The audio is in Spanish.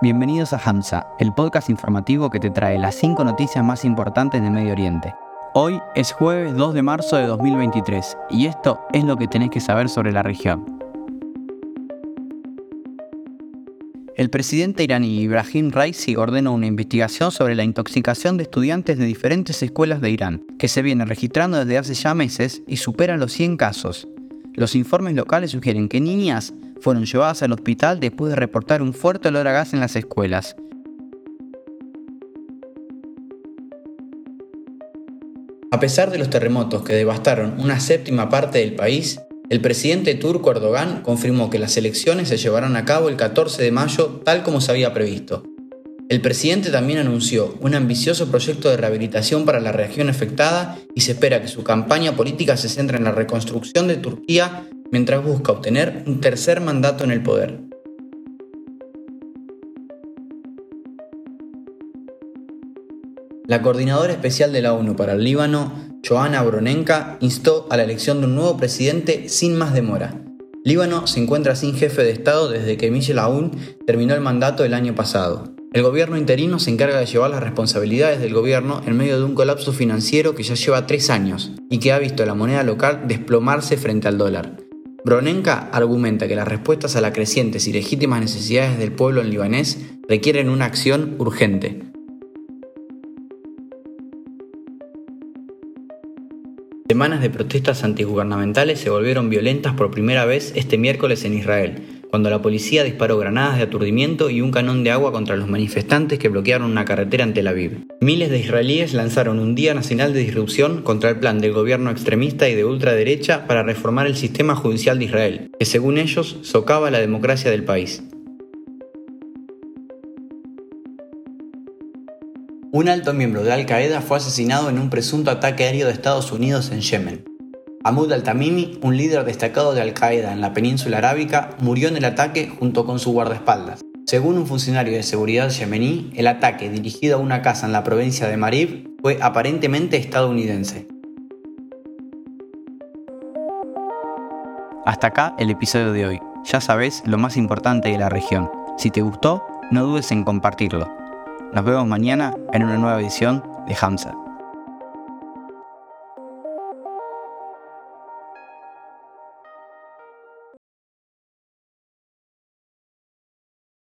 Bienvenidos a Hamza, el podcast informativo que te trae las 5 noticias más importantes del Medio Oriente. Hoy es jueves 2 de marzo de 2023 y esto es lo que tenés que saber sobre la región. El presidente iraní Ibrahim Raisi ordenó una investigación sobre la intoxicación de estudiantes de diferentes escuelas de Irán, que se viene registrando desde hace ya meses y supera los 100 casos. Los informes locales sugieren que niñas fueron llevadas al hospital después de reportar un fuerte olor a gas en las escuelas. A pesar de los terremotos que devastaron una séptima parte del país, el presidente turco Erdogan confirmó que las elecciones se llevarán a cabo el 14 de mayo tal como se había previsto. El presidente también anunció un ambicioso proyecto de rehabilitación para la región afectada y se espera que su campaña política se centre en la reconstrucción de Turquía mientras busca obtener un tercer mandato en el poder. La coordinadora especial de la ONU para el Líbano, Joana Bronenka, instó a la elección de un nuevo presidente sin más demora. Líbano se encuentra sin jefe de Estado desde que Michel Aoun terminó el mandato el año pasado. El gobierno interino se encarga de llevar las responsabilidades del gobierno en medio de un colapso financiero que ya lleva tres años y que ha visto la moneda local desplomarse frente al dólar. Bronenka argumenta que las respuestas a las crecientes y legítimas necesidades del pueblo en libanés requieren una acción urgente. Semanas de protestas antigubernamentales se volvieron violentas por primera vez este miércoles en Israel, cuando la policía disparó granadas de aturdimiento y un canón de agua contra los manifestantes que bloquearon una carretera en Tel Aviv. Miles de israelíes lanzaron un Día Nacional de Disrupción contra el plan del gobierno extremista y de ultraderecha para reformar el sistema judicial de Israel, que según ellos socava la democracia del país. Un alto miembro de Al Qaeda fue asesinado en un presunto ataque aéreo de Estados Unidos en Yemen. Ahmud al-Tamimi, un líder destacado de Al-Qaeda en la península arábica, murió en el ataque junto con su guardaespaldas. Según un funcionario de seguridad yemení, el ataque dirigido a una casa en la provincia de Marib fue aparentemente estadounidense. Hasta acá el episodio de hoy. Ya sabes lo más importante de la región. Si te gustó, no dudes en compartirlo. Nos vemos mañana en una nueva edición de Hamza.